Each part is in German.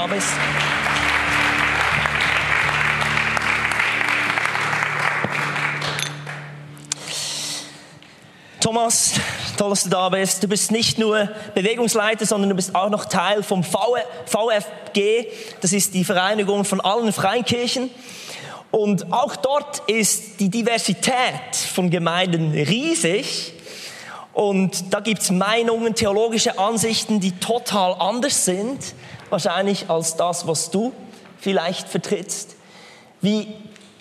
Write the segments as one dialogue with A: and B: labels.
A: da bist. Thomas, toll, dass du da bist. Du bist nicht nur Bewegungsleiter, sondern du bist auch noch Teil vom VfG. Das ist die Vereinigung von allen Freikirchen. Und auch dort ist die Diversität von Gemeinden riesig. Und da gibt's Meinungen, theologische Ansichten, die total anders sind, wahrscheinlich als das, was du vielleicht vertrittst. Wie,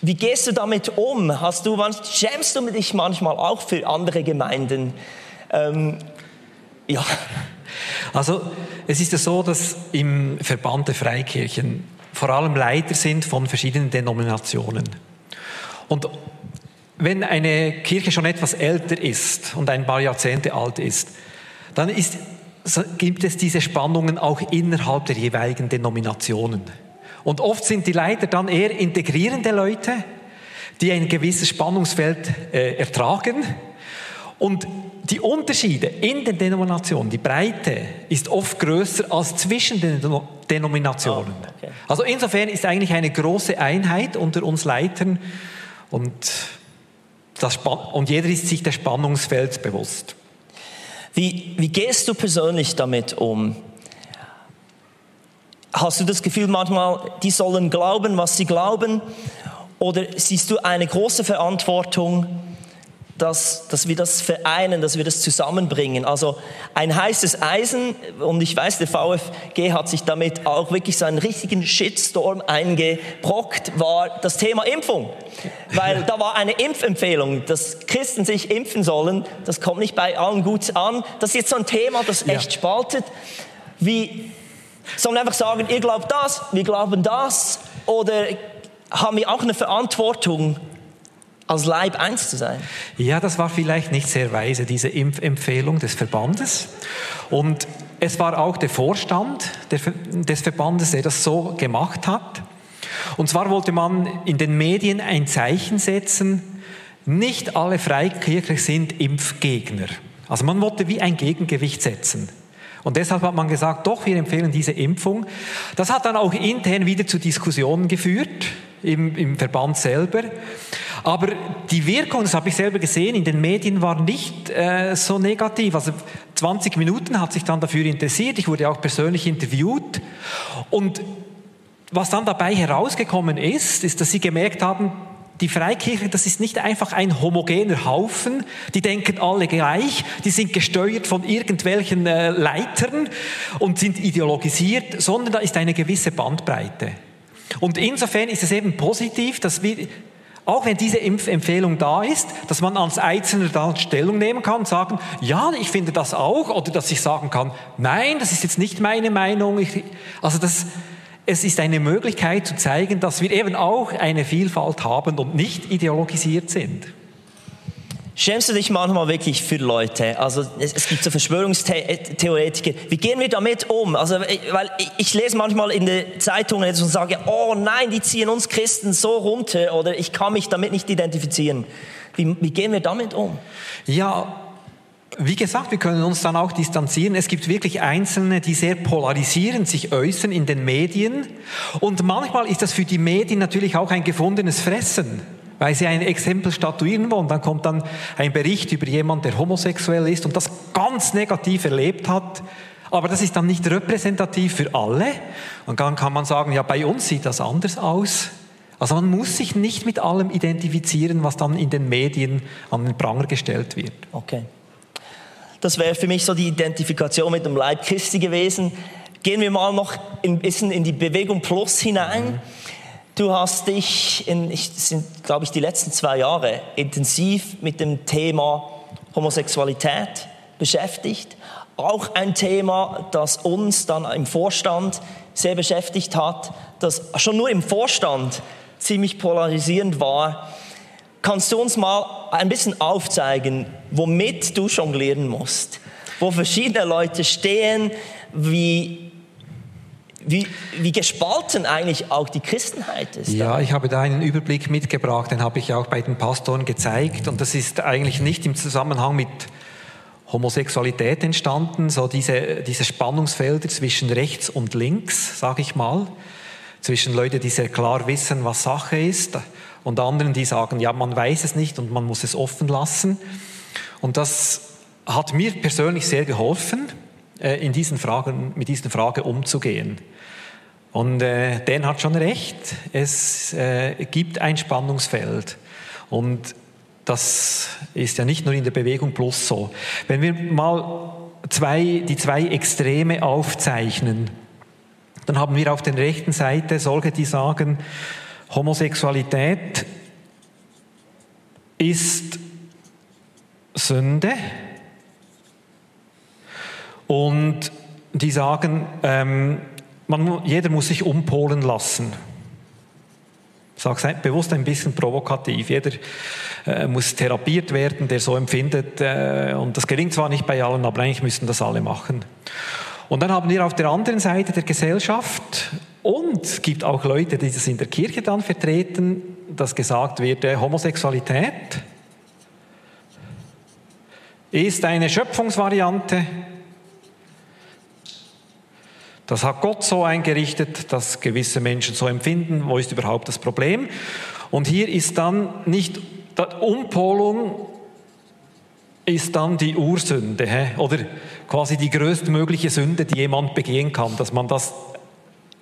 A: wie gehst du damit um? Hast du, schämst du dich manchmal auch für andere Gemeinden? Ähm,
B: ja. Also es ist ja so, dass im Verband der Freikirchen vor allem Leiter sind von verschiedenen Denominationen. Und wenn eine Kirche schon etwas älter ist und ein paar Jahrzehnte alt ist, dann ist, gibt es diese Spannungen auch innerhalb der jeweiligen Denominationen. Und oft sind die Leiter dann eher integrierende Leute, die ein gewisses Spannungsfeld äh, ertragen. Und die Unterschiede in den Denominationen, die Breite ist oft größer als zwischen den Denominationen. Oh, okay. Also insofern ist eigentlich eine große Einheit unter uns Leitern und, das, und jeder ist sich des Spannungsfelds bewusst.
A: Wie, wie gehst du persönlich damit um? Hast du das Gefühl manchmal, die sollen glauben, was sie glauben? Oder siehst du eine große Verantwortung, dass, dass wir das vereinen, dass wir das zusammenbringen. Also ein heißes Eisen, und ich weiß, der VfG hat sich damit auch wirklich so einen richtigen Shitstorm eingebrockt, war das Thema Impfung. Weil da war eine Impfempfehlung, dass Christen sich impfen sollen. Das kommt nicht bei allen gut an. Das ist jetzt so ein Thema, das echt ja. spaltet. Wie, sollen wir einfach sagen, ihr glaubt das, wir glauben das? Oder haben wir auch eine Verantwortung, als Leib eins zu sein.
B: Ja, das war vielleicht nicht sehr weise, diese Impfempfehlung des Verbandes. Und es war auch der Vorstand des Verbandes, der das so gemacht hat. Und zwar wollte man in den Medien ein Zeichen setzen, nicht alle Freikirchler sind Impfgegner. Also man wollte wie ein Gegengewicht setzen. Und deshalb hat man gesagt, doch, wir empfehlen diese Impfung. Das hat dann auch intern wieder zu Diskussionen geführt im, im Verband selber. Aber die Wirkung, das habe ich selber gesehen, in den Medien war nicht äh, so negativ. Also 20 Minuten hat sich dann dafür interessiert. Ich wurde auch persönlich interviewt. Und was dann dabei herausgekommen ist, ist, dass sie gemerkt haben, die Freikirche, das ist nicht einfach ein homogener Haufen, die denken alle gleich, die sind gesteuert von irgendwelchen äh, Leitern und sind ideologisiert, sondern da ist eine gewisse Bandbreite. Und insofern ist es eben positiv, dass wir auch wenn diese Impfempfehlung da ist, dass man als Einzelner da Stellung nehmen kann und sagen, ja, ich finde das auch, oder dass ich sagen kann, nein, das ist jetzt nicht meine Meinung. Ich, also das, es ist eine Möglichkeit zu zeigen, dass wir eben auch eine Vielfalt haben und nicht ideologisiert sind.
A: Schämst du dich manchmal wirklich für Leute? Also es, es gibt so Verschwörungstheoretiker. Wie gehen wir damit um? Also weil ich, ich lese manchmal in den Zeitungen und sage, oh nein, die ziehen uns Christen so runter oder ich kann mich damit nicht identifizieren. Wie, wie gehen wir damit um?
B: Ja, wie gesagt, wir können uns dann auch distanzieren. Es gibt wirklich Einzelne, die sehr polarisierend sich äußern in den Medien. Und manchmal ist das für die Medien natürlich auch ein gefundenes Fressen weil sie ein Exempel statuieren wollen. Dann kommt dann ein Bericht über jemanden, der homosexuell ist und das ganz negativ erlebt hat. Aber das ist dann nicht repräsentativ für alle. Und dann kann man sagen, ja, bei uns sieht das anders aus. Also man muss sich nicht mit allem identifizieren, was dann in den Medien an den Pranger gestellt wird.
A: Okay. Das wäre für mich so die Identifikation mit dem Leib Christi gewesen. Gehen wir mal noch ein bisschen in die Bewegung Plus hinein. Mhm. Du hast dich, in, ich, sind glaube ich die letzten zwei Jahre, intensiv mit dem Thema Homosexualität beschäftigt. Auch ein Thema, das uns dann im Vorstand sehr beschäftigt hat, das schon nur im Vorstand ziemlich polarisierend war. Kannst du uns mal ein bisschen aufzeigen, womit du jonglieren musst? Wo verschiedene Leute stehen, wie wie, wie gespalten eigentlich auch die Christenheit ist.
B: Ja, ich habe da einen Überblick mitgebracht, den habe ich auch bei den Pastoren gezeigt. Und das ist eigentlich nicht im Zusammenhang mit Homosexualität entstanden, so diese, diese Spannungsfelder zwischen rechts und links, sage ich mal, zwischen Leuten, die sehr klar wissen, was Sache ist, und anderen, die sagen, ja, man weiß es nicht und man muss es offen lassen. Und das hat mir persönlich sehr geholfen, äh, in diesen Fragen, mit diesen Fragen umzugehen. Und äh, Dan hat schon recht, es äh, gibt ein Spannungsfeld. Und das ist ja nicht nur in der Bewegung plus so. Wenn wir mal zwei, die zwei Extreme aufzeichnen, dann haben wir auf der rechten Seite solche, die sagen, Homosexualität ist Sünde. Und die sagen, ähm, man, jeder muss sich umpolen lassen. Ich sage bewusst ein bisschen provokativ. Jeder äh, muss therapiert werden, der so empfindet. Äh, und das gelingt zwar nicht bei allen, aber eigentlich müssen das alle machen. Und dann haben wir auf der anderen Seite der Gesellschaft und es gibt auch Leute, die das in der Kirche dann vertreten, dass gesagt wird, äh, Homosexualität ist eine Schöpfungsvariante. Das hat Gott so eingerichtet, dass gewisse Menschen so empfinden. Wo ist überhaupt das Problem? Und hier ist dann nicht Umpolung ist dann die Ursünde oder quasi die größtmögliche Sünde, die jemand begehen kann, dass man das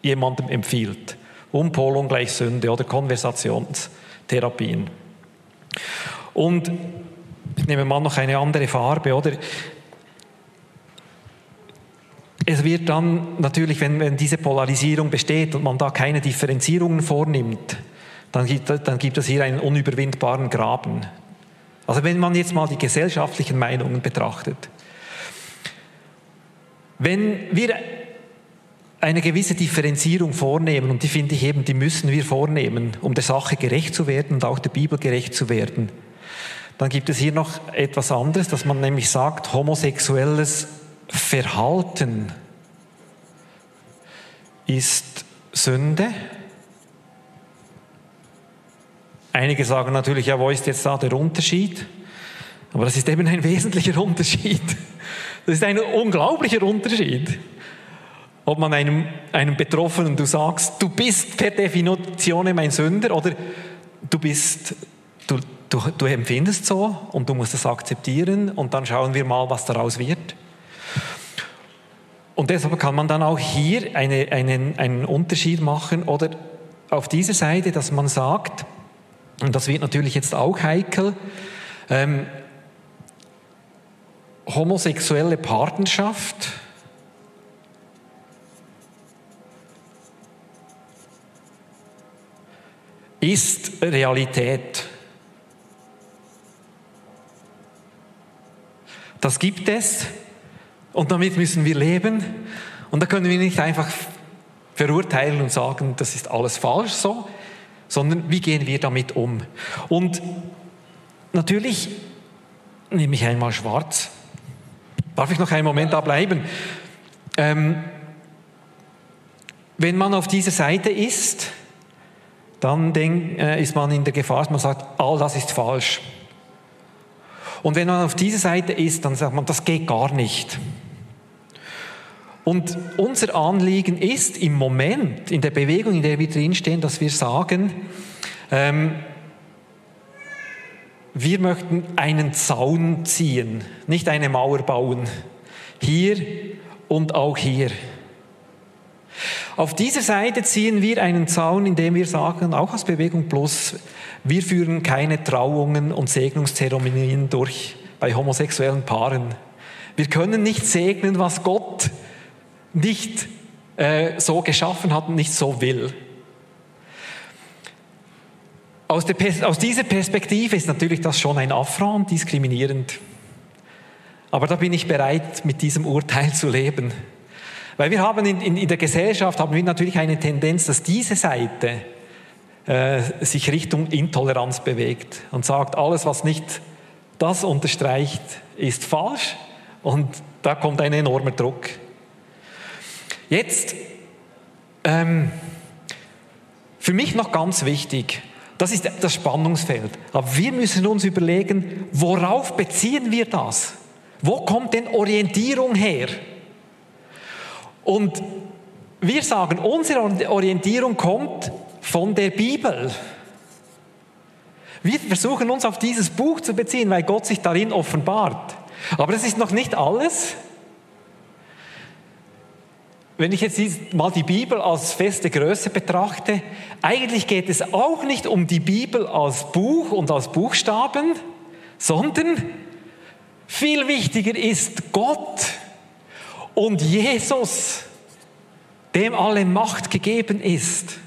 B: jemandem empfiehlt. Umpolung gleich Sünde oder Konversationstherapien. Und ich nehme mal noch eine andere Farbe, oder? Es wird dann natürlich, wenn, wenn diese Polarisierung besteht und man da keine Differenzierungen vornimmt, dann gibt, dann gibt es hier einen unüberwindbaren Graben. Also wenn man jetzt mal die gesellschaftlichen Meinungen betrachtet. Wenn wir eine gewisse Differenzierung vornehmen und die finde ich eben, die müssen wir vornehmen, um der Sache gerecht zu werden und auch der Bibel gerecht zu werden. Dann gibt es hier noch etwas anderes, dass man nämlich sagt, homosexuelles Verhalten ist Sünde. Einige sagen natürlich, ja, wo ist jetzt da der Unterschied? Aber das ist eben ein wesentlicher Unterschied. Das ist ein unglaublicher Unterschied ob man einem, einem Betroffenen du sagst, du bist per Definition mein Sünder oder du bist, du, du, du empfindest so und du musst es akzeptieren und dann schauen wir mal, was daraus wird. Und deshalb kann man dann auch hier eine, einen, einen Unterschied machen oder auf dieser Seite, dass man sagt, und das wird natürlich jetzt auch heikel, ähm, homosexuelle Partnerschaft, ist Realität. Das gibt es und damit müssen wir leben. Und da können wir nicht einfach verurteilen und sagen, das ist alles falsch so, sondern wie gehen wir damit um? Und natürlich nehme ich einmal schwarz. Darf ich noch einen Moment da bleiben? Ähm, wenn man auf dieser Seite ist, dann denk, äh, ist man in der Gefahr, dass man sagt, all das ist falsch. Und wenn man auf dieser Seite ist, dann sagt man, das geht gar nicht. Und unser Anliegen ist im Moment, in der Bewegung, in der wir drinstehen, dass wir sagen, ähm, wir möchten einen Zaun ziehen, nicht eine Mauer bauen. Hier und auch hier. Auf dieser Seite ziehen wir einen Zaun, indem wir sagen, auch als Bewegung Plus, wir führen keine Trauungen und Segnungszeremonien durch bei homosexuellen Paaren. Wir können nicht segnen, was Gott nicht äh, so geschaffen hat und nicht so will. Aus, der, aus dieser Perspektive ist natürlich das schon ein Affront, diskriminierend. Aber da bin ich bereit, mit diesem Urteil zu leben. Weil wir haben in, in, in der Gesellschaft haben wir natürlich eine Tendenz, dass diese Seite äh, sich Richtung Intoleranz bewegt und sagt, alles, was nicht das unterstreicht, ist falsch und da kommt ein enormer Druck. Jetzt, ähm, für mich noch ganz wichtig, das ist das Spannungsfeld. Aber wir müssen uns überlegen, worauf beziehen wir das? Wo kommt denn Orientierung her? Und wir sagen, unsere Orientierung kommt von der Bibel. Wir versuchen uns auf dieses Buch zu beziehen, weil Gott sich darin offenbart. Aber das ist noch nicht alles. Wenn ich jetzt mal die Bibel als feste Größe betrachte, eigentlich geht es auch nicht um die Bibel als Buch und als Buchstaben, sondern viel wichtiger ist Gott und Jesus, dem alle Macht gegeben ist.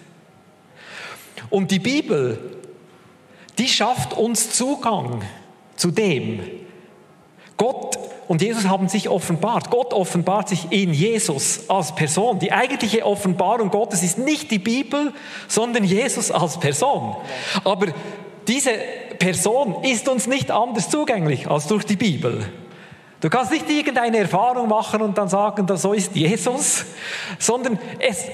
B: Und die Bibel, die schafft uns Zugang zu dem. Gott und Jesus haben sich offenbart. Gott offenbart sich in Jesus als Person. Die eigentliche Offenbarung Gottes ist nicht die Bibel, sondern Jesus als Person. Aber diese Person ist uns nicht anders zugänglich als durch die Bibel. Du kannst nicht irgendeine Erfahrung machen und dann sagen, so ist Jesus, sondern es,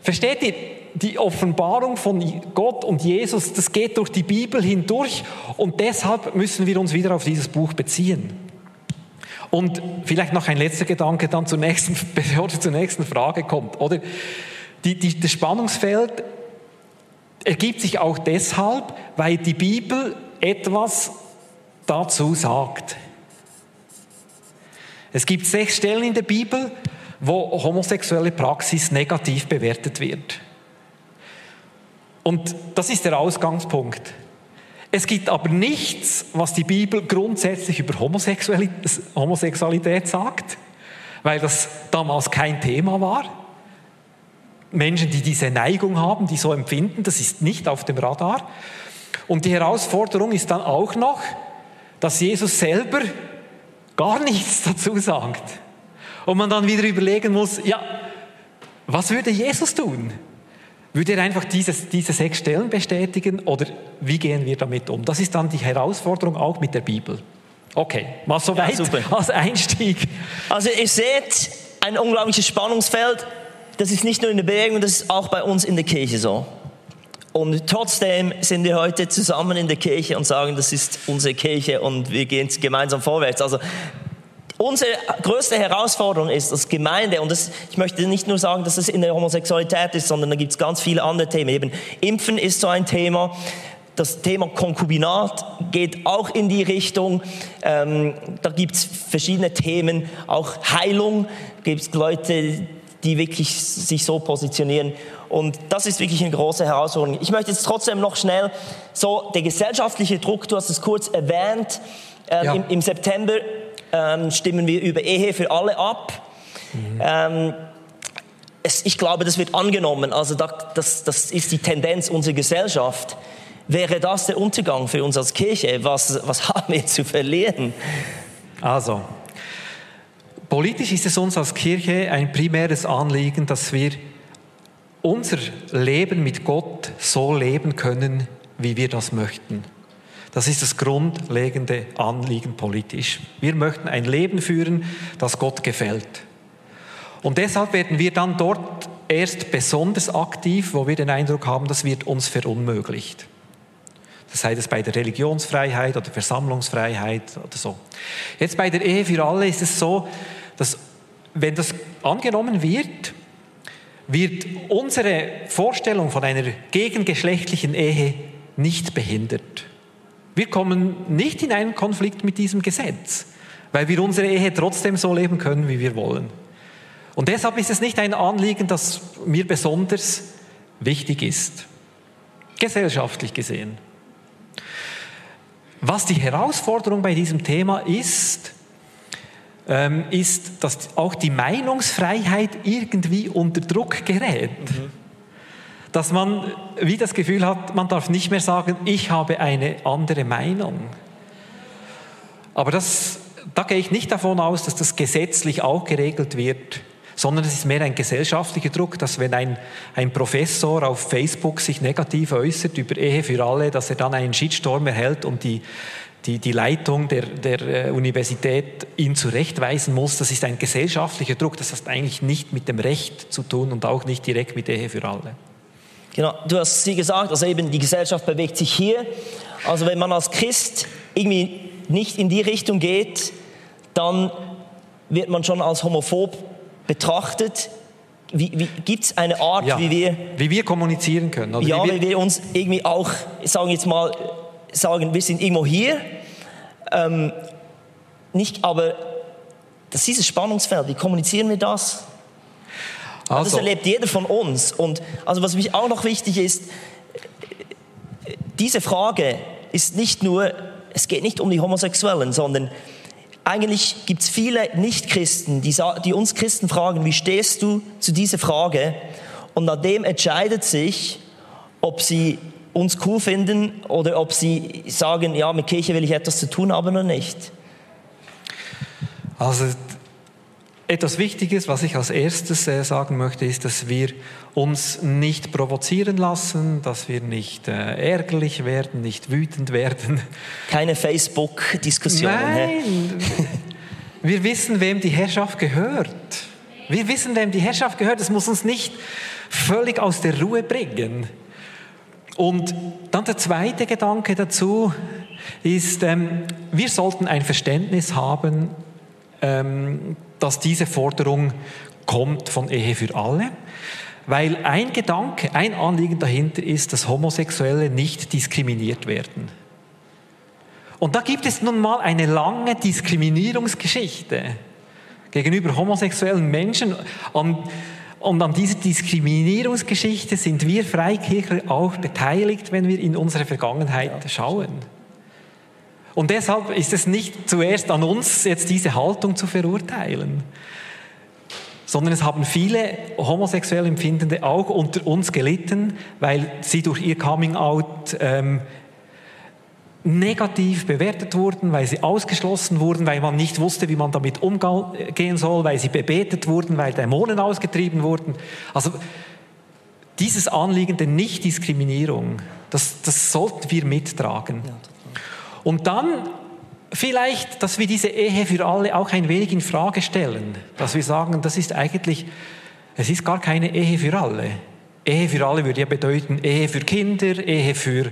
B: versteht ihr, die Offenbarung von Gott und Jesus, das geht durch die Bibel hindurch und deshalb müssen wir uns wieder auf dieses Buch beziehen. Und vielleicht noch ein letzter Gedanke dann zur nächsten, bevor zur nächsten Frage kommt. Oder die, die, das Spannungsfeld ergibt sich auch deshalb, weil die Bibel etwas dazu sagt. Es gibt sechs Stellen in der Bibel, wo homosexuelle Praxis negativ bewertet wird. Und das ist der Ausgangspunkt. Es gibt aber nichts, was die Bibel grundsätzlich über Homosexualität sagt, weil das damals kein Thema war. Menschen, die diese Neigung haben, die so empfinden, das ist nicht auf dem Radar. Und die Herausforderung ist dann auch noch, dass Jesus selber gar nichts dazu sagt. Und man dann wieder überlegen muss, ja, was würde Jesus tun? Würde er einfach dieses, diese sechs Stellen bestätigen oder wie gehen wir damit um? Das ist dann die Herausforderung auch mit der Bibel. Okay, mal so weit ja, als Einstieg.
A: Also ihr seht ein unglaubliches Spannungsfeld. Das ist nicht nur in der Bewegung, das ist auch bei uns in der Kirche so. Und trotzdem sind wir heute zusammen in der Kirche und sagen, das ist unsere Kirche und wir gehen gemeinsam vorwärts. Also Unsere größte Herausforderung ist als Gemeinde, und das, ich möchte nicht nur sagen, dass es in der Homosexualität ist, sondern da gibt es ganz viele andere Themen. Eben Impfen ist so ein Thema. Das Thema Konkubinat geht auch in die Richtung. Ähm, da gibt es verschiedene Themen. Auch Heilung gibt es Leute, die wirklich sich so positionieren. Und das ist wirklich eine große Herausforderung. Ich möchte jetzt trotzdem noch schnell so der gesellschaftliche Druck, du hast es kurz erwähnt, äh, ja. im, im September ähm, stimmen wir über Ehe für alle ab. Mhm. Ähm, es, ich glaube, das wird angenommen. Also das, das ist die Tendenz unserer Gesellschaft. Wäre das der Untergang für uns als Kirche? Was, was haben wir zu verlieren?
B: Also, politisch ist es uns als Kirche ein primäres Anliegen, dass wir unser Leben mit Gott so leben können, wie wir das möchten. Das ist das grundlegende Anliegen politisch. Wir möchten ein Leben führen, das Gott gefällt. Und deshalb werden wir dann dort erst besonders aktiv, wo wir den Eindruck haben, das wird uns verunmöglicht. Das sei es bei der Religionsfreiheit oder Versammlungsfreiheit oder so. Jetzt bei der Ehe für alle ist es so, dass wenn das angenommen wird, wird unsere Vorstellung von einer gegengeschlechtlichen Ehe nicht behindert. Wir kommen nicht in einen Konflikt mit diesem Gesetz, weil wir unsere Ehe trotzdem so leben können, wie wir wollen. Und deshalb ist es nicht ein Anliegen, das mir besonders wichtig ist, gesellschaftlich gesehen. Was die Herausforderung bei diesem Thema ist, ähm, ist, dass auch die Meinungsfreiheit irgendwie unter Druck gerät. Mhm dass man wie das Gefühl hat, man darf nicht mehr sagen, ich habe eine andere Meinung. Aber das, da gehe ich nicht davon aus, dass das gesetzlich auch geregelt wird, sondern es ist mehr ein gesellschaftlicher Druck, dass wenn ein, ein Professor auf Facebook sich negativ äußert über Ehe für alle, dass er dann einen Shitstorm erhält und die, die, die Leitung der, der äh, Universität ihn zurechtweisen muss. Das ist ein gesellschaftlicher Druck, das hat eigentlich nicht mit dem Recht zu tun und auch nicht direkt mit Ehe für alle.
A: Genau, du hast sie gesagt, also eben die Gesellschaft bewegt sich hier. Also wenn man als Christ irgendwie nicht in die Richtung geht, dann wird man schon als homophob betrachtet. Wie, wie, Gibt es eine Art,
B: Ja,
A: wie wir
B: wie wir kommunizieren können. Oder
A: ja,
B: wie
A: weil wir uns irgendwie auch, sagen jetzt mal, sagen, wir sind irgendwo hier, ähm, nicht, aber das ist dieses Spannungsfeld, wie kommunizieren wir das? Das
B: also,
A: erlebt jeder von uns. Und also was mich auch noch wichtig ist, diese Frage ist nicht nur, es geht nicht um die Homosexuellen, sondern eigentlich gibt es viele Nichtchristen, die, die uns Christen fragen, wie stehst du zu dieser Frage? Und nach dem entscheidet sich, ob sie uns cool finden oder ob sie sagen, ja, mit Kirche will ich etwas zu tun haben oder nicht.
B: Also etwas Wichtiges, was ich als erstes äh, sagen möchte, ist, dass wir uns nicht provozieren lassen, dass wir nicht äh, ärgerlich werden, nicht wütend werden.
A: Keine Facebook-Diskussionen.
B: Nein, wir wissen, wem die Herrschaft gehört. Wir wissen, wem die Herrschaft gehört. Das muss uns nicht völlig aus der Ruhe bringen. Und dann der zweite Gedanke dazu ist, ähm, wir sollten ein Verständnis haben, ähm, dass diese Forderung kommt von Ehe für alle, weil ein Gedanke, ein Anliegen dahinter ist, dass Homosexuelle nicht diskriminiert werden. Und da gibt es nun mal eine lange Diskriminierungsgeschichte gegenüber homosexuellen Menschen. Und, an dieser Diskriminierungsgeschichte sind wir Freikirchler auch beteiligt, wenn wir in unsere Vergangenheit schauen. Und deshalb ist es nicht zuerst an uns, jetzt diese Haltung zu verurteilen, sondern es haben viele homosexuell Empfindende auch unter uns gelitten, weil sie durch ihr Coming-out ähm, negativ bewertet wurden, weil sie ausgeschlossen wurden, weil man nicht wusste, wie man damit umgehen soll, weil sie bebetet wurden, weil Dämonen ausgetrieben wurden. Also dieses Anliegen der Nichtdiskriminierung, das, das sollten wir mittragen. Und dann vielleicht, dass wir diese Ehe für alle auch ein wenig in Frage stellen, dass wir sagen, das ist eigentlich, es ist gar keine Ehe für alle. Ehe für alle würde ja bedeuten Ehe für Kinder, Ehe für,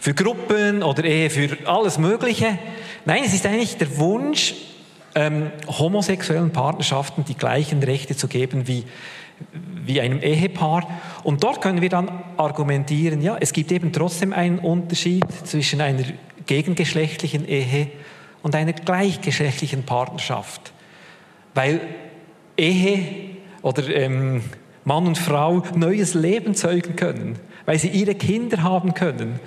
B: für Gruppen oder Ehe für alles Mögliche. Nein, es ist eigentlich der Wunsch, ähm, homosexuellen Partnerschaften die gleichen Rechte zu geben wie, wie einem Ehepaar. Und dort können wir dann argumentieren, ja, es gibt eben trotzdem einen Unterschied zwischen einer gegengeschlechtlichen Ehe und einer gleichgeschlechtlichen Partnerschaft. Weil Ehe oder ähm, Mann und Frau neues Leben zeugen können, weil sie ihre Kinder haben können.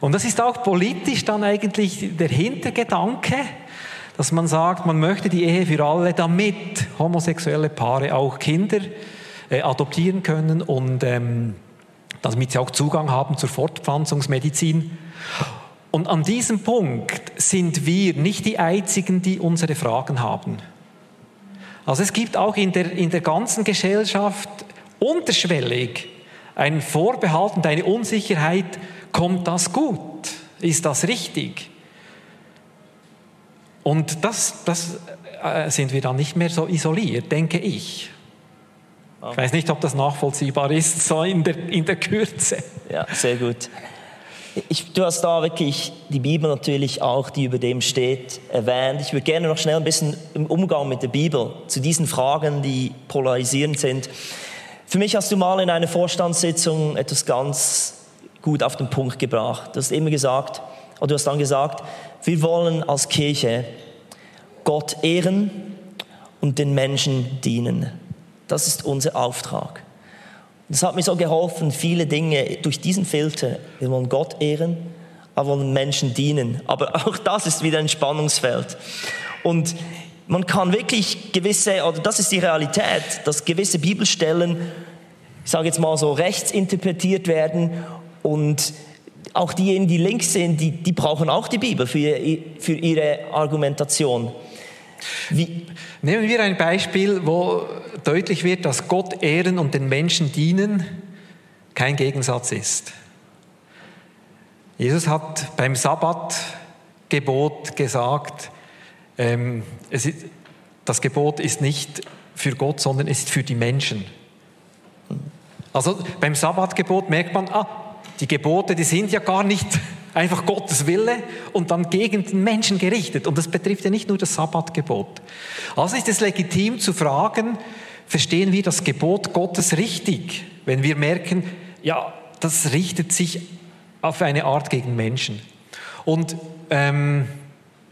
B: Und das ist auch politisch dann eigentlich der Hintergedanke, dass man sagt, man möchte die Ehe für alle, damit homosexuelle Paare auch Kinder äh, adoptieren können und ähm, damit sie auch Zugang haben zur Fortpflanzungsmedizin. Und an diesem Punkt sind wir nicht die Einzigen, die unsere Fragen haben. Also es gibt auch in der, in der ganzen Gesellschaft unterschwellig einen Vorbehalt und eine Unsicherheit, kommt das gut? Ist das richtig? Und das, das äh, sind wir dann nicht mehr so isoliert, denke ich. Ich weiß nicht, ob das nachvollziehbar ist, so in der, in der Kürze.
A: Ja, sehr gut. Ich, du hast da wirklich die Bibel natürlich auch, die über dem steht, erwähnt. Ich würde gerne noch schnell ein bisschen im Umgang mit der Bibel zu diesen Fragen, die polarisierend sind. Für mich hast du mal in einer Vorstandssitzung etwas ganz gut auf den Punkt gebracht. Du hast immer gesagt, oder du hast dann gesagt, wir wollen als Kirche Gott ehren und den Menschen dienen. Das ist unser Auftrag. Das hat mir so geholfen, viele Dinge durch diesen Filter. Wir wollen Gott ehren, aber wollen Menschen dienen. Aber auch das ist wieder ein Spannungsfeld. Und man kann wirklich gewisse, oder das ist die Realität, dass gewisse Bibelstellen, ich sage jetzt mal so, rechts interpretiert werden und auch diejenigen, die links sind, die, die brauchen auch die Bibel für, für ihre Argumentation. Wie,
B: Nehmen wir ein Beispiel, wo deutlich wird, dass Gott ehren und den Menschen dienen kein Gegensatz ist. Jesus hat beim Sabbatgebot gesagt, ähm, ist, das Gebot ist nicht für Gott, sondern ist für die Menschen. Also beim Sabbatgebot merkt man, ah, die Gebote, die sind ja gar nicht einfach Gottes Wille und dann gegen den Menschen gerichtet. Und das betrifft ja nicht nur das Sabbatgebot. Also ist es legitim zu fragen, verstehen wir das Gebot Gottes richtig, wenn wir merken, ja, das richtet sich auf eine Art gegen Menschen. Und ähm,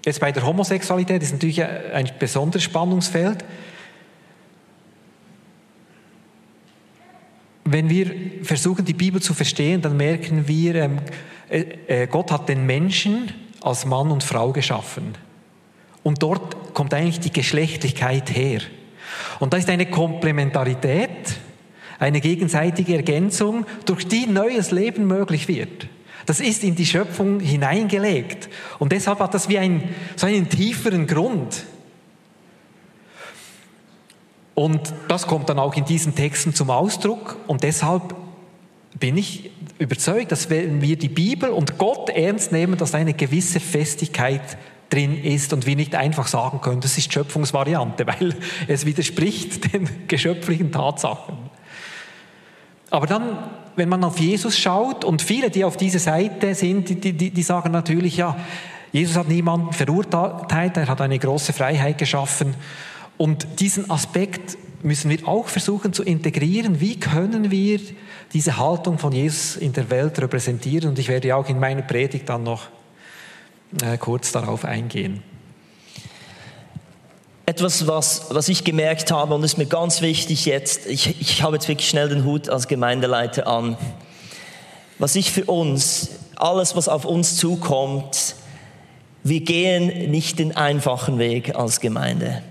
B: jetzt bei der Homosexualität ist natürlich ein besonderes Spannungsfeld. Wenn wir versuchen, die Bibel zu verstehen, dann merken wir, ähm, äh, äh, Gott hat den Menschen als Mann und Frau geschaffen. Und dort kommt eigentlich die Geschlechtlichkeit her. Und da ist eine Komplementarität, eine gegenseitige Ergänzung, durch die neues Leben möglich wird. Das ist in die Schöpfung hineingelegt. Und deshalb hat das wie ein, so einen tieferen Grund. Und das kommt dann auch in diesen Texten zum Ausdruck. Und deshalb bin ich überzeugt, dass wenn wir die Bibel und Gott ernst nehmen, dass eine gewisse Festigkeit drin ist und wir nicht einfach sagen können, das ist Schöpfungsvariante, weil es widerspricht den geschöpflichen Tatsachen. Aber dann, wenn man auf Jesus schaut und viele, die auf dieser Seite sind, die, die, die sagen natürlich, ja, Jesus hat niemanden verurteilt, er hat eine große Freiheit geschaffen. Und diesen Aspekt müssen wir auch versuchen zu integrieren. Wie können wir diese Haltung von Jesus in der Welt repräsentieren? Und ich werde auch in meiner Predigt dann noch äh, kurz darauf eingehen.
A: Etwas, was, was ich gemerkt habe und ist mir ganz wichtig jetzt, ich, ich habe jetzt wirklich schnell den Hut als Gemeindeleiter an. Was ich für uns, alles, was auf uns zukommt, wir gehen nicht den einfachen Weg als Gemeinde.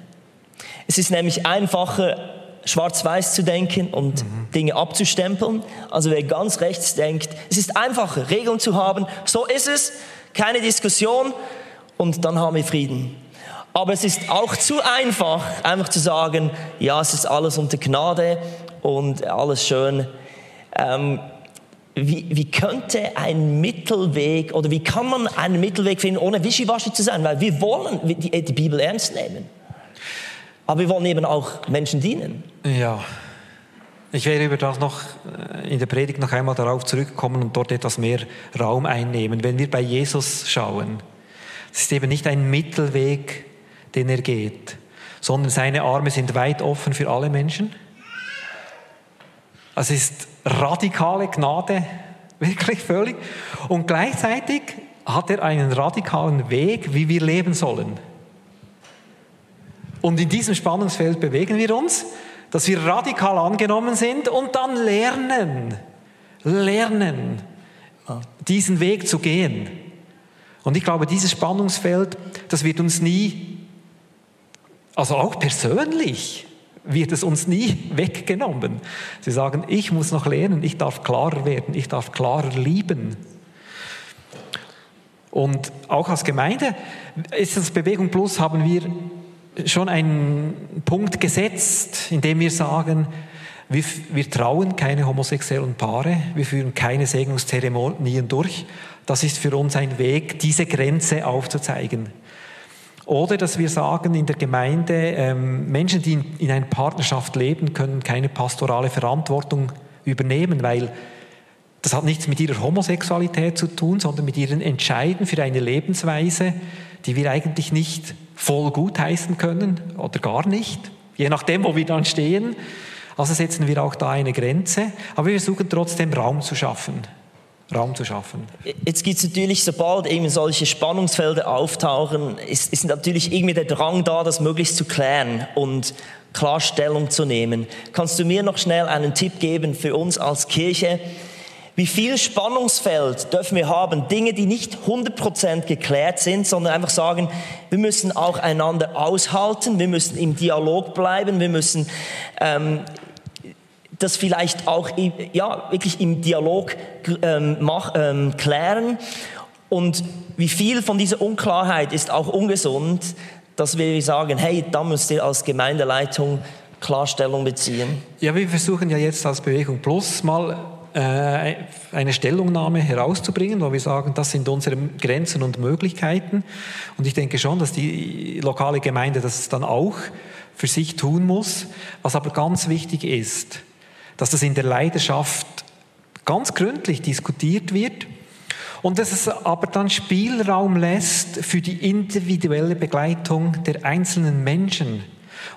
A: Es ist nämlich einfacher, schwarz-weiß zu denken und mhm. Dinge abzustempeln. Also wer ganz rechts denkt, es ist einfacher, Regeln zu haben. So ist es, keine Diskussion und dann haben wir Frieden. Aber es ist auch zu einfach, einfach zu sagen, ja, es ist alles unter Gnade und alles schön. Ähm, wie, wie, könnte ein Mittelweg oder wie kann man einen Mittelweg finden, ohne wischiwaschi zu sein? Weil wir wollen die, die Bibel ernst nehmen. Aber wir wollen eben auch Menschen dienen.
B: Ja. Ich werde über das noch äh, in der Predigt noch einmal darauf zurückkommen und dort etwas mehr Raum einnehmen. Wenn wir bei Jesus schauen, es ist eben nicht ein Mittelweg, den er geht, sondern seine Arme sind weit offen für alle Menschen. Es ist radikale Gnade, wirklich völlig. Und gleichzeitig hat er einen radikalen Weg, wie wir leben sollen. Und in diesem Spannungsfeld bewegen wir uns dass wir radikal angenommen sind und dann lernen, lernen, diesen Weg zu gehen. Und ich glaube, dieses Spannungsfeld, das wird uns nie, also auch persönlich, wird es uns nie weggenommen. Sie sagen, ich muss noch lernen, ich darf klarer werden, ich darf klarer lieben. Und auch als Gemeinde ist das Bewegung Plus, haben wir schon einen Punkt gesetzt, in dem wir sagen, wir, wir trauen keine homosexuellen Paare, wir führen keine Segnungszeremonien durch. Das ist für uns ein Weg, diese Grenze aufzuzeigen. Oder dass wir sagen in der Gemeinde, ähm, Menschen, die in, in einer Partnerschaft leben, können keine pastorale Verantwortung übernehmen, weil das hat nichts mit ihrer Homosexualität zu tun, sondern mit ihren Entscheiden für eine Lebensweise, die wir eigentlich nicht voll gut heißen können oder gar nicht, je nachdem, wo wir dann stehen. Also setzen wir auch da eine Grenze, aber wir versuchen trotzdem Raum zu schaffen. Raum zu schaffen.
A: Jetzt gibt es natürlich, sobald eben solche Spannungsfelder auftauchen, ist, ist natürlich irgendwie der Drang da, das möglichst zu klären und Klarstellung zu nehmen. Kannst du mir noch schnell einen Tipp geben für uns als Kirche? Wie viel Spannungsfeld dürfen wir haben? Dinge, die nicht 100% geklärt sind, sondern einfach sagen, wir müssen auch einander aushalten, wir müssen im Dialog bleiben, wir müssen ähm, das vielleicht auch ja, wirklich im Dialog ähm, mach, ähm, klären. Und wie viel von dieser Unklarheit ist auch ungesund, dass wir sagen, hey, da müsst ihr als Gemeindeleitung Klarstellung beziehen?
B: Ja, wir versuchen ja jetzt als Bewegung Plus mal eine Stellungnahme herauszubringen, wo wir sagen, das sind unsere Grenzen und Möglichkeiten. Und ich denke schon, dass die lokale Gemeinde das dann auch für sich tun muss. Was aber ganz wichtig ist, dass das in der Leidenschaft ganz gründlich diskutiert wird Und dass es aber dann Spielraum lässt für die individuelle Begleitung der einzelnen Menschen.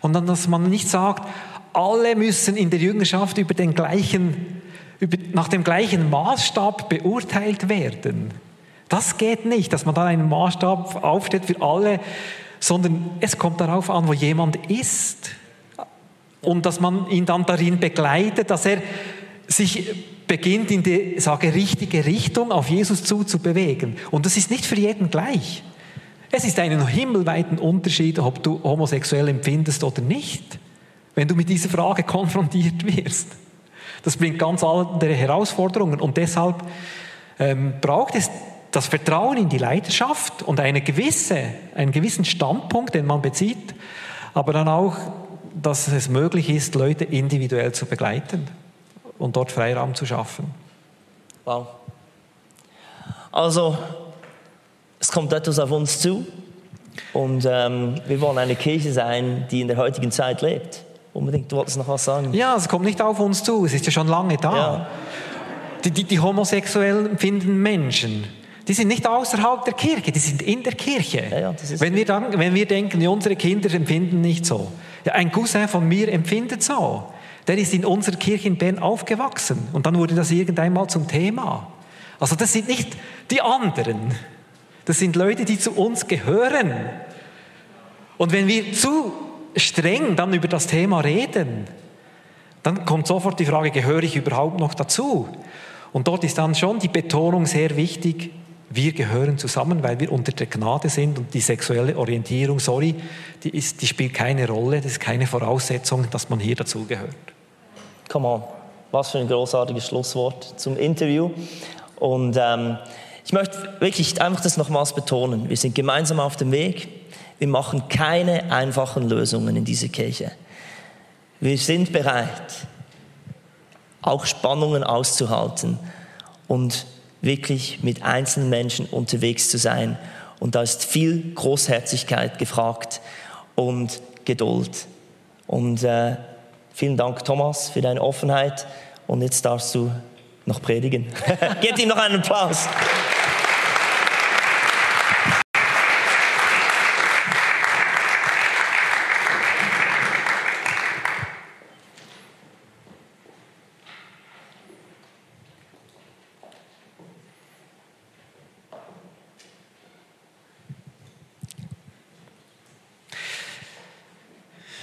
B: Und dann, dass man nicht sagt, alle müssen in der Jüngerschaft über den gleichen, nach dem gleichen Maßstab beurteilt werden. Das geht nicht, dass man dann einen Maßstab aufstellt für alle, sondern es kommt darauf an, wo jemand ist. Und dass man ihn dann darin begleitet, dass er sich beginnt in die, sage, richtige Richtung auf Jesus zu, zu bewegen. Und das ist nicht für jeden gleich. Es ist einen himmelweiten Unterschied, ob du homosexuell empfindest oder nicht, wenn du mit dieser Frage konfrontiert wirst. Das bringt ganz andere Herausforderungen und deshalb ähm, braucht es das Vertrauen in die Leidenschaft und eine gewisse, einen gewissen Standpunkt, den man bezieht, aber dann auch, dass es möglich ist, Leute individuell zu begleiten und dort Freiraum zu schaffen.
A: Wow. Also, es kommt etwas auf uns zu und ähm, wir wollen eine Kirche sein, die in der heutigen Zeit lebt. Unbedingt, du wolltest noch was sagen?
B: Ja, es kommt nicht auf uns zu, es ist ja schon lange da. Ja. Die, die, die homosexuell empfindenden Menschen, die sind nicht außerhalb der Kirche, die sind in der Kirche. Ja, ja, wenn, wir dann, wenn wir denken, unsere Kinder empfinden nicht so. Ja, ein Cousin von mir empfindet so. Der ist in unserer Kirche in Bern aufgewachsen und dann wurde das irgendeinmal zum Thema. Also das sind nicht die anderen. Das sind Leute, die zu uns gehören. Und wenn wir zu streng dann über das Thema reden, dann kommt sofort die Frage, gehöre ich überhaupt noch dazu? Und dort ist dann schon die Betonung sehr wichtig, wir gehören zusammen, weil wir unter der Gnade sind und die sexuelle Orientierung, sorry, die, ist, die spielt keine Rolle, das ist keine Voraussetzung, dass man hier dazugehört.
A: Come on, was für ein großartiges Schlusswort zum Interview. Und ähm, ich möchte wirklich einfach das nochmals betonen. Wir sind gemeinsam auf dem Weg. Wir machen keine einfachen Lösungen in dieser Kirche. Wir sind bereit, auch Spannungen auszuhalten und wirklich mit einzelnen Menschen unterwegs zu sein. Und da ist viel Großherzigkeit gefragt und Geduld. Und äh, vielen Dank, Thomas, für deine Offenheit. Und jetzt darfst du noch predigen. Gebt ihm noch einen Applaus.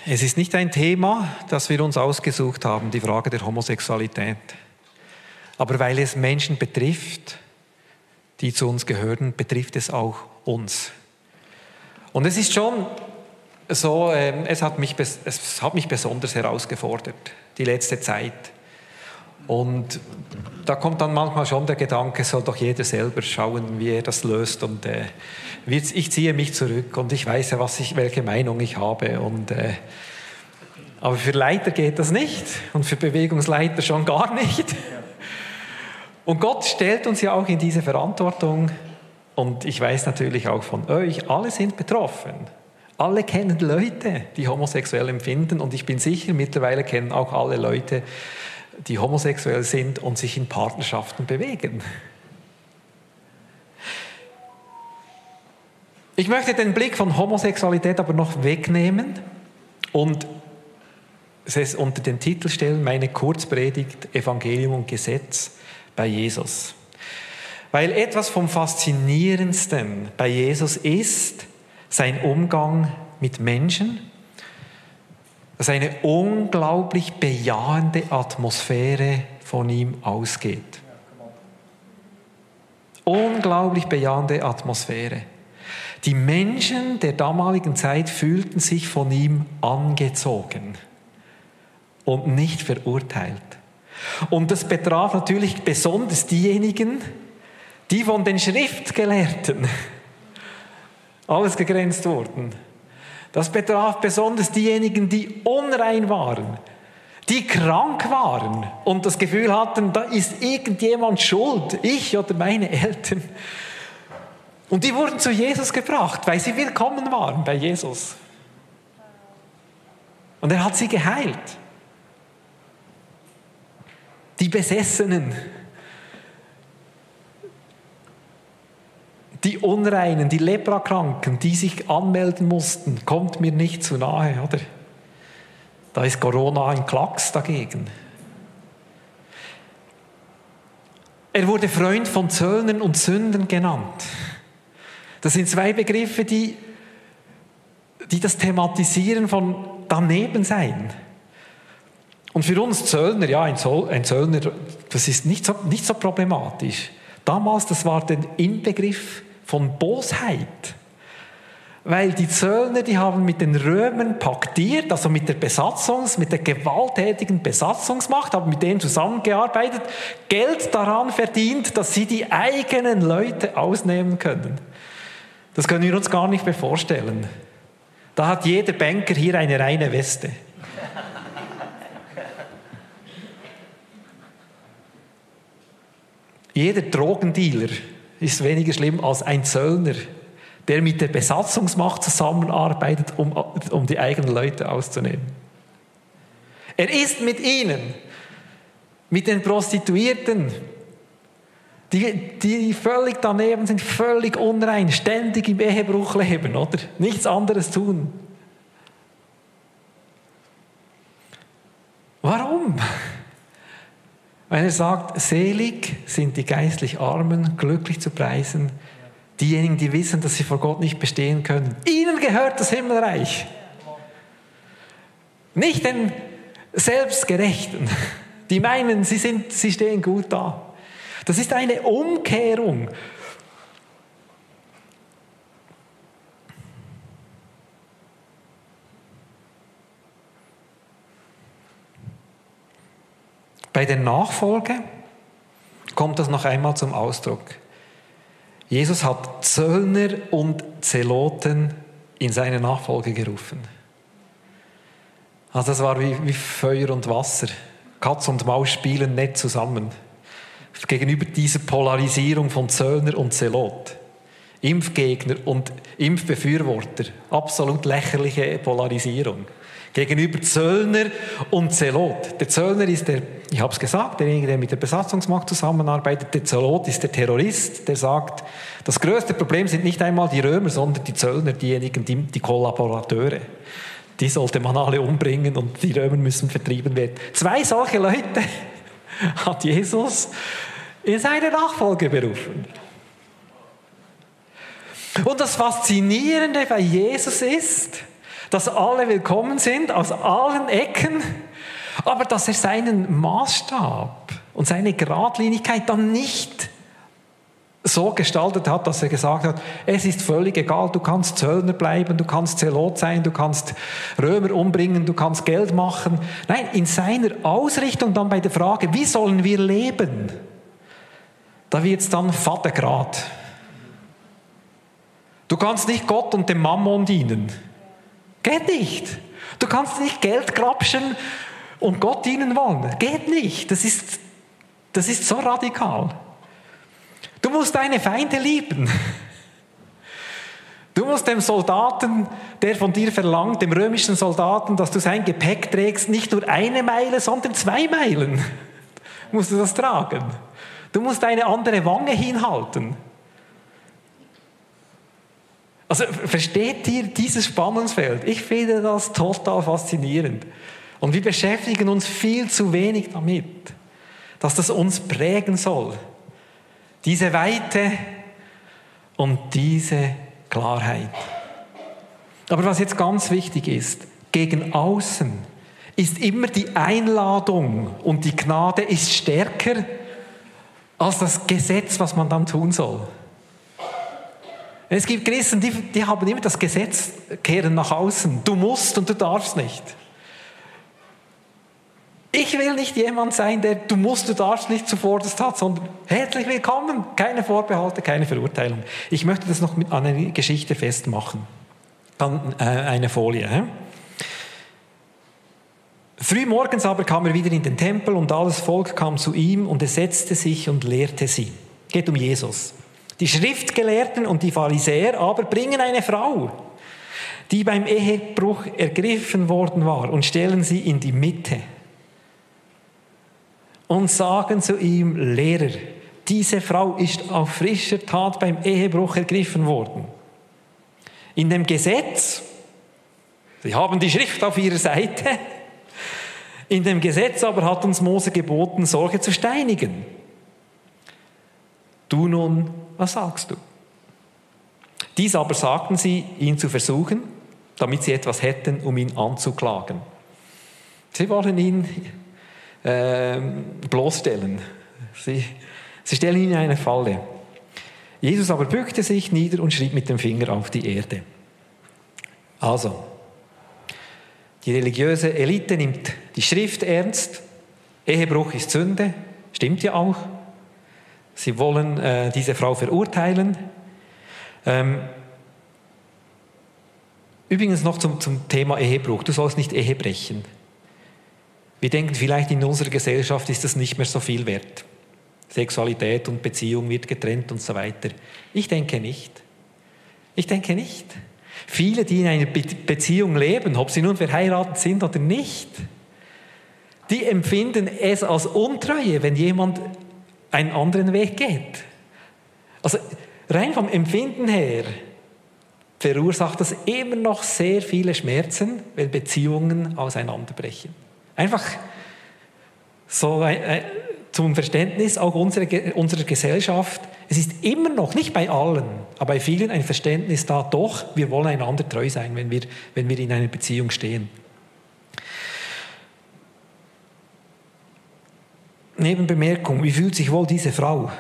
B: Es ist nicht ein Thema, das wir uns ausgesucht haben, die Frage der Homosexualität. Aber weil es Menschen betrifft, die zu uns gehören, betrifft es auch uns. Und es ist schon so, ähm, es hat mich, es hat mich besonders herausgefordert, die letzte Zeit. Und da kommt dann manchmal schon der Gedanke, soll doch jeder selber schauen, wie er das löst. Und äh, ich ziehe mich zurück und ich weiß ja, was ich, welche Meinung ich habe. Und, äh, aber für Leiter geht das nicht und für Bewegungsleiter schon gar nicht. Und Gott stellt uns ja auch in diese Verantwortung. Und ich weiß natürlich auch von euch, alle sind betroffen. Alle kennen Leute, die homosexuell empfinden. Und ich bin sicher, mittlerweile kennen auch alle Leute, die homosexuell sind und sich in Partnerschaften bewegen. Ich möchte den Blick von Homosexualität aber noch wegnehmen und es unter den Titel stellen, meine Kurzpredigt Evangelium und Gesetz bei Jesus. Weil etwas vom Faszinierendsten bei Jesus ist sein Umgang mit Menschen, dass eine unglaublich bejahende Atmosphäre von ihm ausgeht. Unglaublich bejahende Atmosphäre. Die Menschen der damaligen Zeit fühlten sich von ihm angezogen und nicht verurteilt. Und das betraf natürlich besonders diejenigen, die von den Schriftgelehrten alles gegrenzt wurden. Das betraf besonders diejenigen, die unrein waren, die krank waren und das Gefühl hatten, da ist irgendjemand schuld, ich oder meine Eltern. Und die wurden zu Jesus gebracht, weil sie willkommen waren bei Jesus. Und er hat sie geheilt. Die Besessenen. die Unreinen, die Leprakranken, die sich anmelden mussten, kommt mir nicht zu nahe, oder? Da ist Corona ein Klacks dagegen. Er wurde Freund von Zöllnern und Sündern genannt. Das sind zwei Begriffe, die, die das Thematisieren von daneben sein. Und für uns Zöllner, ja, ein, Zöllner, das ist nicht so, nicht so problematisch. Damals, das war der Inbegriff von Bosheit. Weil die Zöllner, die haben mit den Römern paktiert, also mit der Besatzungs-, mit der gewalttätigen Besatzungsmacht, haben mit denen zusammengearbeitet, Geld daran verdient, dass sie die eigenen Leute ausnehmen können. Das können wir uns gar nicht mehr vorstellen. Da hat jeder Banker hier eine reine Weste. Jeder Drogendealer ist weniger schlimm als ein Zöllner, der mit der Besatzungsmacht zusammenarbeitet, um, um die eigenen Leute auszunehmen. Er ist mit ihnen, mit den Prostituierten, die, die völlig daneben sind, völlig unrein, ständig im Ehebruch leben, oder? Nichts anderes tun. Warum? Weil er sagt, selig sind die geistlich Armen, glücklich zu preisen, Diejenigen, die wissen, dass sie vor Gott nicht bestehen können. Ihnen gehört das Himmelreich. Nicht den Selbstgerechten, die meinen, sie, sind, sie stehen gut da. Das ist eine Umkehrung. Bei der Nachfolge kommt das noch einmal zum Ausdruck. Jesus hat Zöllner und Zeloten in seine Nachfolge gerufen. Also das war wie, wie Feuer und Wasser. Katz und Maus spielen nicht zusammen. Gegenüber dieser Polarisierung von Zöllner und Zelot. Impfgegner und Impfbefürworter. Absolut lächerliche Polarisierung gegenüber Zöllner und Zelot. Der Zöllner ist der, ich habe es gesagt, derjenige, der mit der Besatzungsmacht zusammenarbeitet. Der Zelot ist der Terrorist, der sagt, das größte Problem sind nicht einmal die Römer, sondern die Zöllner, diejenigen, die, die Kollaborateure. Die sollte man alle umbringen und die Römer müssen vertrieben werden. Zwei solche Leute hat Jesus in seine Nachfolge berufen. Und das Faszinierende bei Jesus ist, dass alle willkommen sind aus allen Ecken, aber dass er seinen Maßstab und seine Gradlinigkeit dann nicht so gestaltet hat, dass er gesagt hat, es ist völlig egal, du kannst Zöllner bleiben, du kannst Zelot sein, du kannst Römer umbringen, du kannst Geld machen. Nein, in seiner Ausrichtung dann bei der Frage, wie sollen wir leben, da wird es dann Vatergrad. Du kannst nicht Gott und dem Mammon dienen. Geht nicht. Du kannst nicht Geld grapschen und Gott dienen wollen. Geht nicht. Das ist, das ist so radikal. Du musst deine Feinde lieben. Du musst dem Soldaten, der von dir verlangt, dem römischen Soldaten, dass du sein Gepäck trägst, nicht nur eine Meile, sondern zwei Meilen musst du das tragen. Du musst eine andere Wange hinhalten. Also versteht ihr dieses Spannungsfeld? Ich finde das total faszinierend. Und wir beschäftigen uns viel zu wenig damit, dass das uns prägen soll. Diese Weite und diese Klarheit. Aber was jetzt ganz wichtig ist, gegen außen ist immer die Einladung und die Gnade ist stärker als das Gesetz, was man dann tun soll. Es gibt Christen, die, die haben immer das Gesetz kehren nach außen. Du musst und du darfst nicht. Ich will nicht jemand sein, der du musst, du darfst nicht zuvorderst hat, sondern herzlich willkommen, keine Vorbehalte, keine Verurteilung. Ich möchte das noch mit einer Geschichte festmachen. Dann äh, eine Folie. Hä? Früh morgens aber kam er wieder in den Tempel und alles Volk kam zu ihm und er setzte sich und lehrte sie. Geht um Jesus. Die Schriftgelehrten und die Pharisäer aber bringen eine Frau, die beim Ehebruch ergriffen worden war, und stellen sie in die Mitte und sagen zu ihm, Lehrer, Diese Frau ist auf frischer Tat beim Ehebruch ergriffen worden. In dem Gesetz, Sie haben die Schrift auf Ihrer Seite, in dem Gesetz aber hat uns Mose geboten, solche zu steinigen. Du nun, was sagst du? Dies aber sagten sie, ihn zu versuchen, damit sie etwas hätten, um ihn anzuklagen. Sie wollen ihn äh, bloßstellen. Sie, sie stellen ihn in eine Falle. Jesus aber bückte sich nieder und schrieb mit dem Finger auf die Erde. Also, die religiöse Elite nimmt die Schrift ernst. Ehebruch ist Sünde, stimmt ja auch. Sie wollen äh, diese Frau verurteilen. Ähm, übrigens noch zum, zum Thema Ehebruch. Du sollst nicht Ehe brechen. Wir denken vielleicht in unserer Gesellschaft ist das nicht mehr so viel wert. Sexualität und Beziehung wird getrennt und so weiter. Ich denke nicht. Ich denke nicht. Viele, die in einer Beziehung leben, ob sie nun verheiratet sind oder nicht, die empfinden es als Untreue, wenn jemand einen anderen Weg geht. Also rein vom Empfinden her verursacht das immer noch sehr viele Schmerzen, wenn Beziehungen auseinanderbrechen. Einfach so äh, zum Verständnis auch unserer, unserer Gesellschaft. Es ist immer noch, nicht bei allen, aber bei vielen ein Verständnis da, doch, wir wollen einander treu sein, wenn wir, wenn wir in einer Beziehung stehen. Nebenbemerkung, wie fühlt sich wohl diese Frau?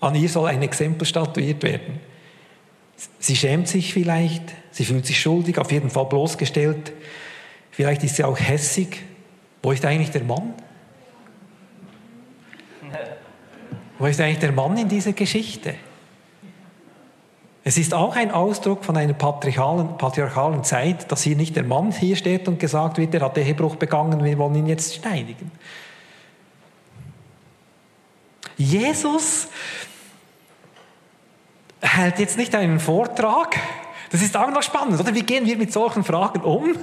B: An ihr soll ein Exempel statuiert werden. Sie schämt sich vielleicht, sie fühlt sich schuldig, auf jeden Fall bloßgestellt. Vielleicht ist sie auch hässig. Wo ist eigentlich der Mann? Wo ist eigentlich der Mann in dieser Geschichte? Es ist auch ein Ausdruck von einer patriarchalen, patriarchalen Zeit, dass hier nicht der Mann hier steht und gesagt wird, er hat Ehebruch begangen, wir wollen ihn jetzt steinigen. Jesus hält jetzt nicht einen Vortrag. Das ist auch noch spannend, oder? Wie gehen wir mit solchen Fragen um?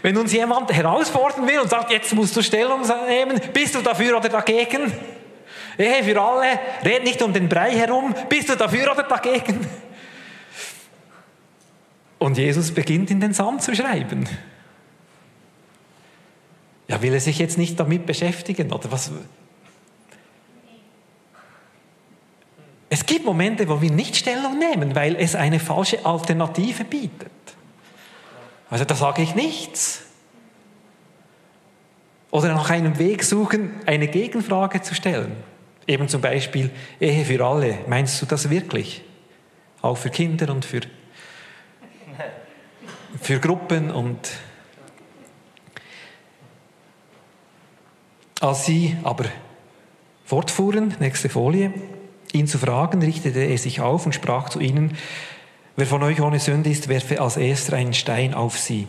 B: Wenn uns jemand herausfordern will und sagt, jetzt musst du Stellung nehmen, bist du dafür oder dagegen? Ehe für alle, red nicht um den Brei herum, bist du dafür oder dagegen? Und Jesus beginnt in den Sand zu schreiben. Ja, will er sich jetzt nicht damit beschäftigen oder was? Es gibt Momente, wo wir nicht Stellung nehmen, weil es eine falsche Alternative bietet. Also da sage ich nichts. Oder nach einem Weg suchen, eine Gegenfrage zu stellen. Eben zum Beispiel Ehe für alle. Meinst du das wirklich? Auch für Kinder und für für Gruppen und als sie aber fortfuhren, nächste Folie, ihn zu fragen, richtete er sich auf und sprach zu ihnen, wer von euch ohne Sünde ist, werfe als erster einen Stein auf sie.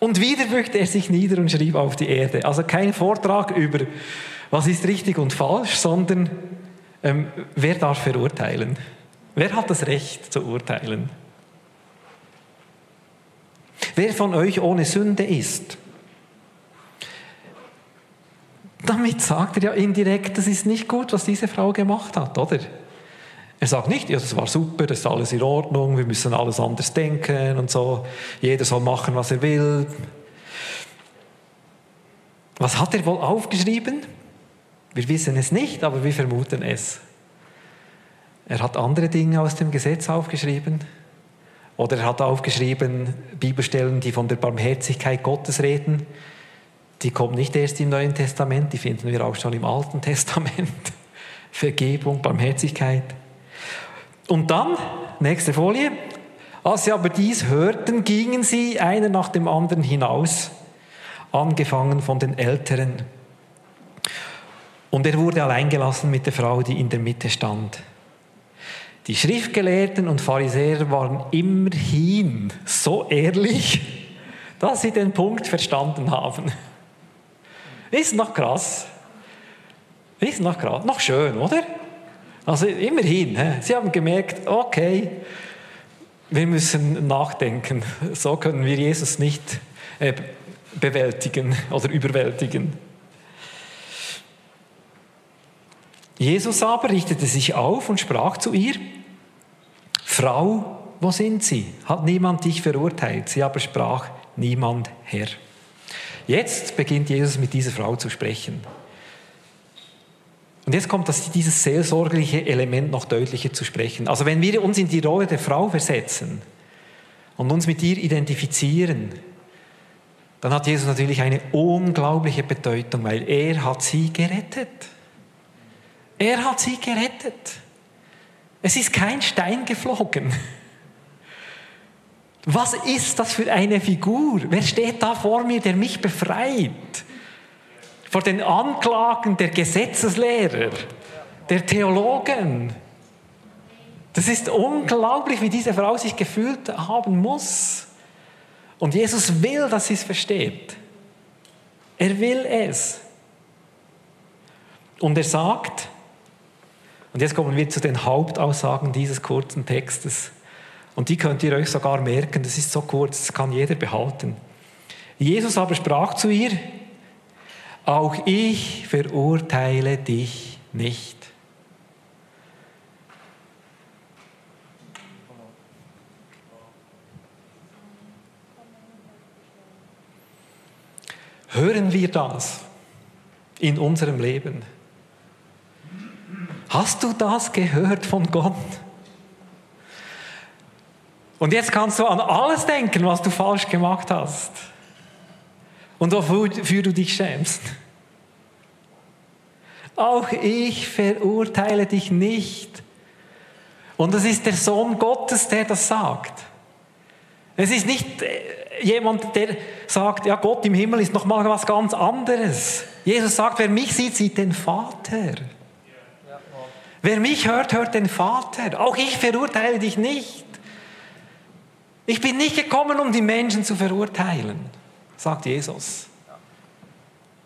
B: Und wieder bückte er sich nieder und schrieb auf die Erde. Also kein Vortrag über, was ist richtig und falsch, sondern ähm, wer darf verurteilen? Wer hat das Recht zu urteilen? Wer von euch ohne Sünde ist? Damit sagt er ja indirekt, das ist nicht gut, was diese Frau gemacht hat, oder? Er sagt nicht, ja, das war super, das ist alles in Ordnung, wir müssen alles anders denken und so. Jeder soll machen, was er will. Was hat er wohl aufgeschrieben? Wir wissen es nicht, aber wir vermuten es. Er hat andere Dinge aus dem Gesetz aufgeschrieben. Oder er hat aufgeschrieben, Bibelstellen, die von der Barmherzigkeit Gottes reden. Die kommen nicht erst im Neuen Testament, die finden wir auch schon im Alten Testament. Vergebung, Barmherzigkeit. Und dann, nächste Folie, als sie aber dies hörten, gingen sie einer nach dem anderen hinaus, angefangen von den Älteren. Und er wurde allein gelassen mit der Frau, die in der Mitte stand. Die Schriftgelehrten und Pharisäer waren immerhin so ehrlich, dass sie den Punkt verstanden haben. Ist noch krass. Ist noch krass. Noch schön, oder? Also immerhin. Sie haben gemerkt, okay, wir müssen nachdenken. So können wir Jesus nicht äh, bewältigen oder überwältigen. Jesus aber richtete sich auf und sprach zu ihr, Frau, wo sind Sie? Hat niemand dich verurteilt? Sie aber sprach, niemand Herr. Jetzt beginnt Jesus mit dieser Frau zu sprechen. Und jetzt kommt das, dieses seelsorgliche Element noch deutlicher zu sprechen. Also wenn wir uns in die Rolle der Frau versetzen und uns mit ihr identifizieren, dann hat Jesus natürlich eine unglaubliche Bedeutung, weil er hat sie gerettet. Er hat sie gerettet. Es ist kein Stein geflogen. Was ist das für eine Figur? Wer steht da vor mir, der mich befreit? Vor den Anklagen der Gesetzeslehrer, der Theologen. Das ist unglaublich, wie diese Frau sich gefühlt haben muss. Und Jesus will, dass sie es versteht. Er will es. Und er sagt, und jetzt kommen wir zu den Hauptaussagen dieses kurzen Textes. Und die könnt ihr euch sogar merken, das ist so kurz, das kann jeder behalten. Jesus aber sprach zu ihr, auch ich verurteile dich nicht. Hören wir das in unserem Leben? Hast du das gehört von Gott? Und jetzt kannst du an alles denken, was du falsch gemacht hast. Und wofür du dich schämst. Auch ich verurteile dich nicht. Und das ist der Sohn Gottes, der das sagt. Es ist nicht äh, jemand, der sagt, ja, Gott im Himmel ist noch mal was ganz anderes. Jesus sagt, wer mich sieht, sieht den Vater. Wer mich hört, hört den Vater. Auch ich verurteile dich nicht. Ich bin nicht gekommen, um die Menschen zu verurteilen, sagt Jesus.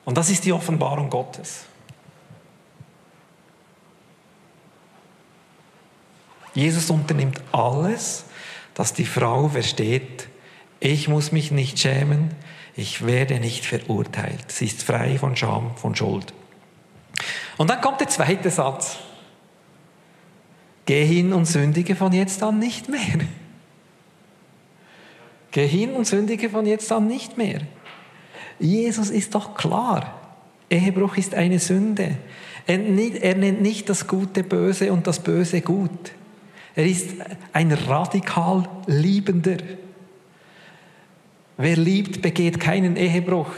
B: Und das ist die Offenbarung Gottes. Jesus unternimmt alles, dass die Frau versteht, ich muss mich nicht schämen, ich werde nicht verurteilt. Sie ist frei von Scham, von Schuld. Und dann kommt der zweite Satz. Geh hin und sündige von jetzt an nicht mehr. Geh hin und sündige von jetzt an nicht mehr. Jesus ist doch klar. Ehebruch ist eine Sünde. Er, nennt nicht das Gute böse und das Böse gut. Er ist ein radikal Liebender. Wer liebt, begeht keinen Ehebruch.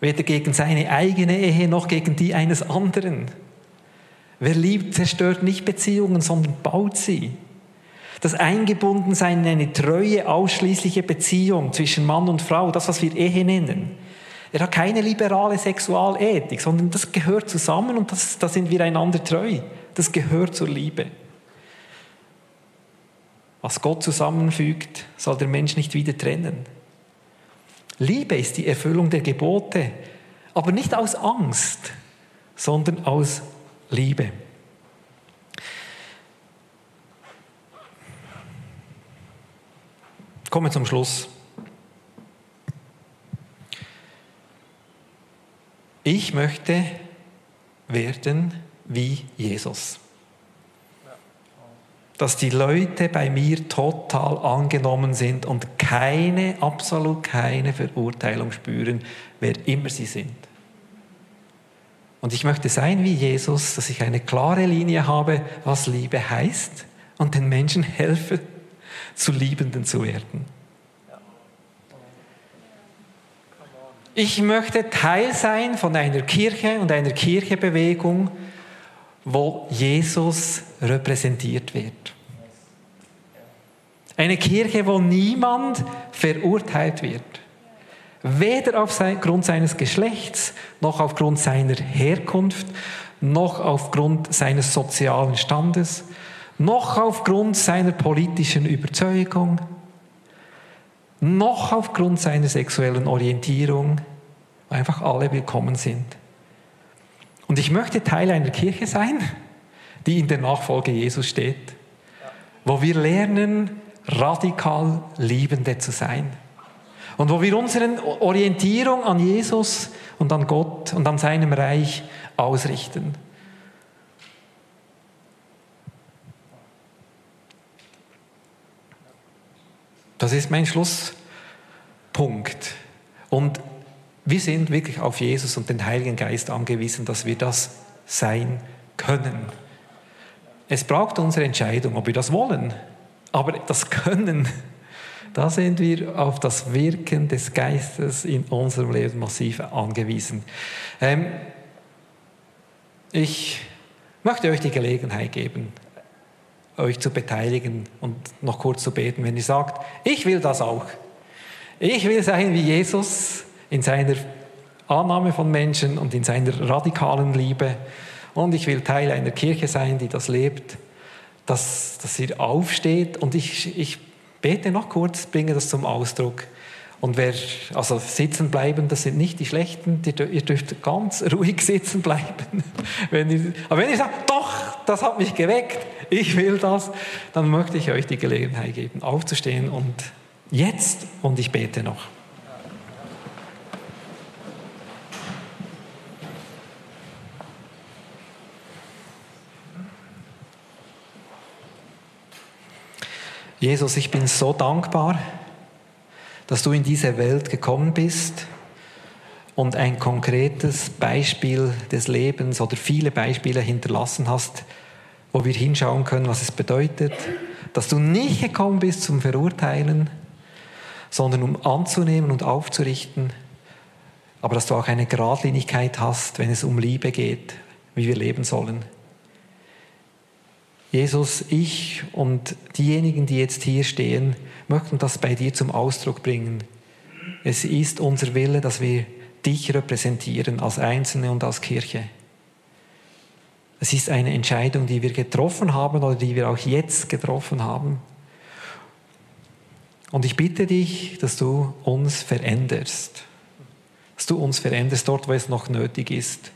B: Weder gegen seine eigene Ehe noch gegen die eines anderen. Wer liebt, zerstört nicht Beziehungen, sondern baut sie. Das Eingebundensein in eine treue, ausschließliche Beziehung zwischen Mann und Frau, das, was wir Ehe nennen. Er hat keine liberale Sexualethik, sondern das gehört zusammen und das, da sind wir einander treu. Das gehört zur Liebe. Was Gott zusammenfügt, soll der Mensch nicht wieder trennen. Liebe ist die Erfüllung der Gebote, aber nicht aus Angst, sondern aus Liebe. komme zum Schluss. Ich möchte werden wie Jesus. Dass die Leute bei mir total angenommen sind und keine, absolut keine Verurteilung spüren, wer immer sie sind. Und ich möchte sein wie Jesus, dass ich eine klare Linie habe, was Liebe heißt und den Menschen helfe, zu Liebenden zu werden. Ich möchte Teil sein von einer Kirche und einer Kirchebewegung, wo Jesus repräsentiert wird. Eine Kirche, wo niemand verurteilt wird. Weder aufgrund seines Geschlechts, noch aufgrund seiner Herkunft, noch aufgrund seines sozialen Standes, noch aufgrund seiner politischen Überzeugung, noch aufgrund seiner sexuellen Orientierung, einfach alle willkommen sind. Und ich möchte Teil einer Kirche sein, die in der Nachfolge Jesus steht, wo wir lernen, radikal Liebende zu sein. Und wo wir unsere Orientierung an Jesus und an Gott und an seinem Reich ausrichten. Das ist mein Schlusspunkt. Und wir sind wirklich auf Jesus und den Heiligen Geist angewiesen, dass wir das sein können. Es braucht unsere Entscheidung, ob wir das wollen. Aber das Können da sind wir auf das Wirken des Geistes in unserem Leben massiv angewiesen. Ähm, ich möchte euch die Gelegenheit geben, euch zu beteiligen und noch kurz zu beten, wenn ihr sagt, ich will das auch. Ich will sein wie Jesus in seiner Annahme von Menschen und in seiner radikalen Liebe. Und ich will Teil einer Kirche sein, die das lebt, dass, dass ihr aufsteht. Und ich, ich bete noch kurz, bringe das zum Ausdruck. Und wer, also sitzen bleiben, das sind nicht die Schlechten, ihr dürft ganz ruhig sitzen bleiben. Wenn ihr, aber wenn ihr sagt, doch, das hat mich geweckt, ich will das, dann möchte ich euch die Gelegenheit geben, aufzustehen und jetzt, und ich bete noch. Jesus, ich bin so dankbar, dass du in diese Welt gekommen bist und ein konkretes Beispiel des Lebens oder viele Beispiele hinterlassen hast, wo wir hinschauen können, was es bedeutet, dass du nicht gekommen bist zum Verurteilen, sondern um anzunehmen und aufzurichten, aber dass du auch eine Gradlinigkeit hast, wenn es um Liebe geht, wie wir leben sollen. Jesus, ich und diejenigen, die jetzt hier stehen, möchten das bei dir zum Ausdruck bringen. Es ist unser Wille, dass wir dich repräsentieren als Einzelne und als Kirche. Es ist eine Entscheidung, die wir getroffen haben oder die wir auch jetzt getroffen haben. Und ich bitte dich, dass du uns veränderst. Dass du uns veränderst dort, wo es noch nötig ist.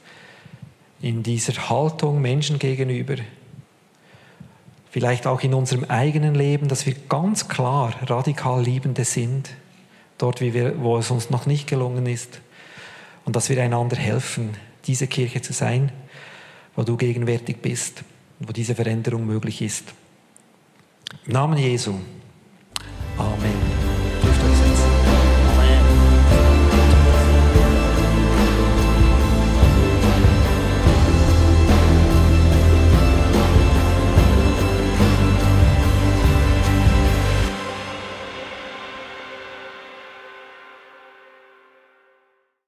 B: In dieser Haltung Menschen gegenüber. Vielleicht auch in unserem eigenen Leben, dass wir ganz klar radikal Liebende sind. Dort, wir, wo es uns noch nicht gelungen ist. Und dass wir einander helfen, diese Kirche zu sein wo du gegenwärtig bist wo diese Veränderung möglich ist. Im Namen Jesu. Amen.